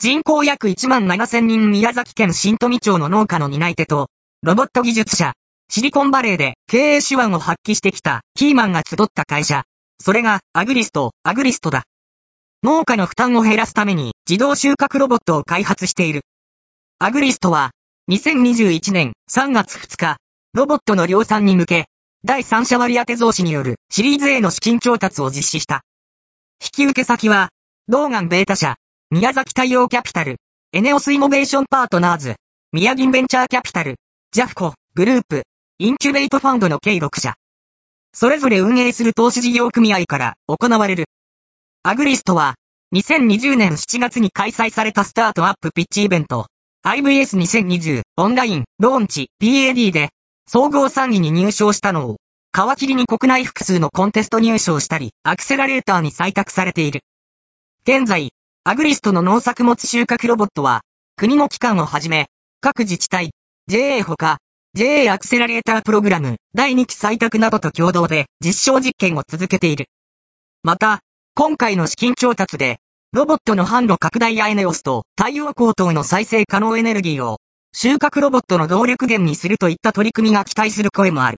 人口約1万7000人宮崎県新富町の農家の担い手と、ロボット技術者、シリコンバレーで経営手腕を発揮してきたキーマンが集った会社。それがアグリスト、アグリストだ。農家の負担を減らすために自動収穫ロボットを開発している。アグリストは2021年3月2日、ロボットの量産に向け、第三者割当増資によるシリーズ A の資金調達を実施した。引き受け先は、ドーガン・ベータ社、宮崎太陽キャピタル、 ENEOS イノベーションパートナーズ、宮銀ベンチャーキャピタル、ジャフコ、グループ、インキュベイトファンドの計6社。それぞれ運営する投資事業組合から行われる。アグリストは、2020年7月に開催されたスタートアップピッチイベント、IVS2020 オンラインローンチ PAD で総合3位に入賞したのを皮切りに国内複数のコンテスト入賞したりアクセラレーターに採択されている。現在、アグリストの農作物収穫ロボットは国の機関をはじめ各自治体、JA ほか JA アクセラレータープログラム第2期採択などと共同で実証実験を続けている。また、今回の資金調達でロボットの販路拡大やエネオスと太陽光等の再生可能エネルギーを収穫ロボットの動力源にするといった取り組みが期待する声もある。